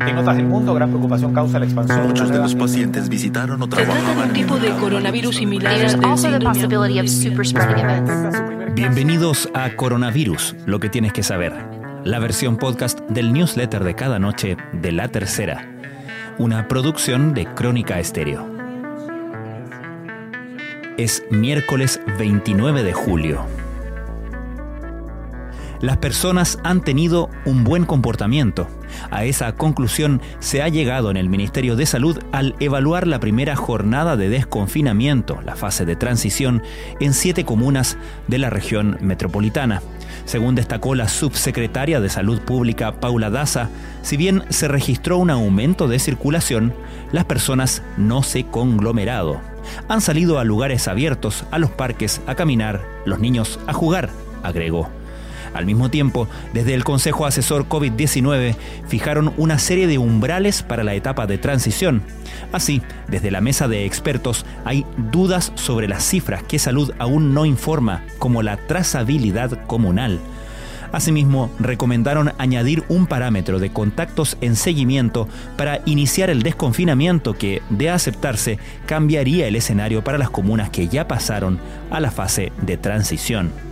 En notas del mundo, gran preocupación causa la expansión. Muchos de los pacientes visitaron o de un tipo de coronavirus similar. Bienvenidos a Coronavirus, lo que tienes que saber. La versión podcast del newsletter de cada noche de La Tercera. Una producción de Crónica Estéreo. Es miércoles 29 de julio. Las personas han tenido un buen comportamiento. A esa conclusión se ha llegado en el Ministerio de Salud al evaluar la primera jornada de desconfinamiento, la fase de transición, en siete comunas de la región metropolitana. Según destacó la subsecretaria de Salud Pública Paula Daza, si bien se registró un aumento de circulación, las personas no se conglomerado. Han salido a lugares abiertos, a los parques, a caminar, los niños a jugar, agregó. Al mismo tiempo, desde el Consejo Asesor COVID-19 fijaron una serie de umbrales para la etapa de transición. Así, desde la mesa de expertos hay dudas sobre las cifras que salud aún no informa, como la trazabilidad comunal. Asimismo, recomendaron añadir un parámetro de contactos en seguimiento para iniciar el desconfinamiento que, de aceptarse, cambiaría el escenario para las comunas que ya pasaron a la fase de transición.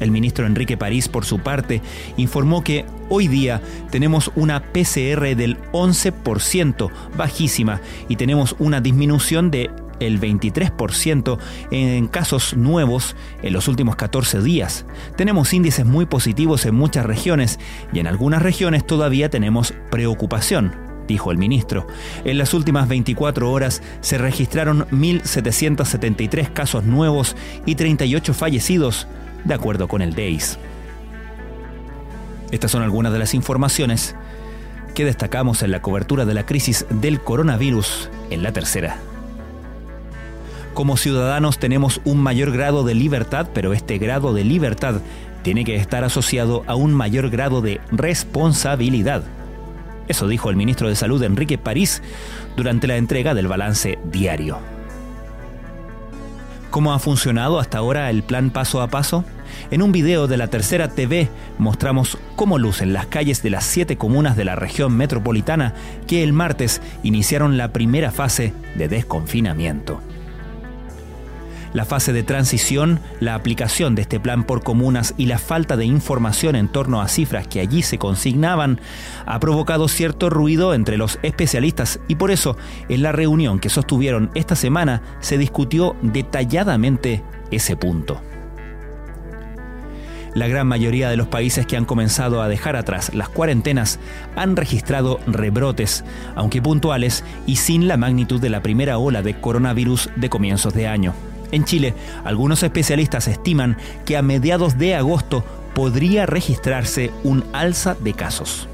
El ministro Enrique París, por su parte, informó que hoy día tenemos una PCR del 11%, bajísima, y tenemos una disminución de el 23% en casos nuevos en los últimos 14 días. Tenemos índices muy positivos en muchas regiones y en algunas regiones todavía tenemos preocupación dijo el ministro. En las últimas 24 horas se registraron 1.773 casos nuevos y 38 fallecidos, de acuerdo con el DEIS. Estas son algunas de las informaciones que destacamos en la cobertura de la crisis del coronavirus en la tercera. Como ciudadanos tenemos un mayor grado de libertad, pero este grado de libertad tiene que estar asociado a un mayor grado de responsabilidad. Eso dijo el ministro de Salud Enrique París durante la entrega del balance diario. ¿Cómo ha funcionado hasta ahora el plan paso a paso? En un video de la Tercera TV mostramos cómo lucen las calles de las siete comunas de la región metropolitana que el martes iniciaron la primera fase de desconfinamiento. La fase de transición, la aplicación de este plan por comunas y la falta de información en torno a cifras que allí se consignaban ha provocado cierto ruido entre los especialistas y por eso en la reunión que sostuvieron esta semana se discutió detalladamente ese punto. La gran mayoría de los países que han comenzado a dejar atrás las cuarentenas han registrado rebrotes, aunque puntuales y sin la magnitud de la primera ola de coronavirus de comienzos de año. En Chile, algunos especialistas estiman que a mediados de agosto podría registrarse un alza de casos.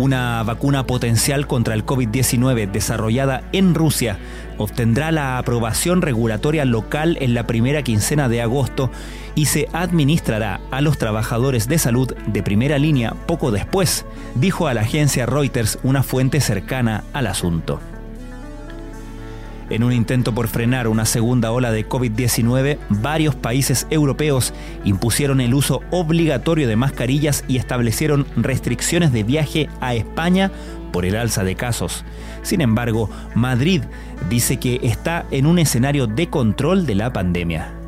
Una vacuna potencial contra el COVID-19 desarrollada en Rusia obtendrá la aprobación regulatoria local en la primera quincena de agosto y se administrará a los trabajadores de salud de primera línea poco después, dijo a la agencia Reuters una fuente cercana al asunto. En un intento por frenar una segunda ola de COVID-19, varios países europeos impusieron el uso obligatorio de mascarillas y establecieron restricciones de viaje a España por el alza de casos. Sin embargo, Madrid dice que está en un escenario de control de la pandemia.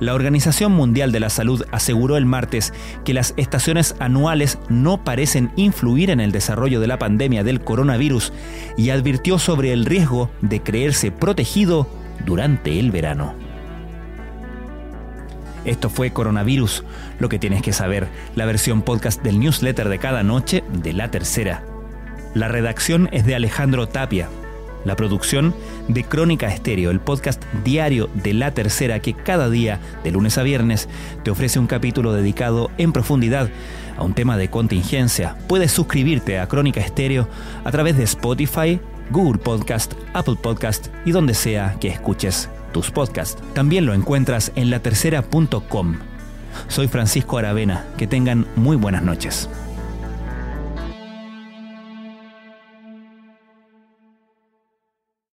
La Organización Mundial de la Salud aseguró el martes que las estaciones anuales no parecen influir en el desarrollo de la pandemia del coronavirus y advirtió sobre el riesgo de creerse protegido durante el verano. Esto fue Coronavirus, lo que tienes que saber, la versión podcast del newsletter de cada noche de la tercera. La redacción es de Alejandro Tapia, la producción de Crónica Estéreo, el podcast diario de La Tercera que cada día, de lunes a viernes, te ofrece un capítulo dedicado en profundidad a un tema de contingencia. Puedes suscribirte a Crónica Estéreo a través de Spotify, Google Podcast, Apple Podcast y donde sea que escuches tus podcasts. También lo encuentras en latercera.com. Soy Francisco Aravena. Que tengan muy buenas noches.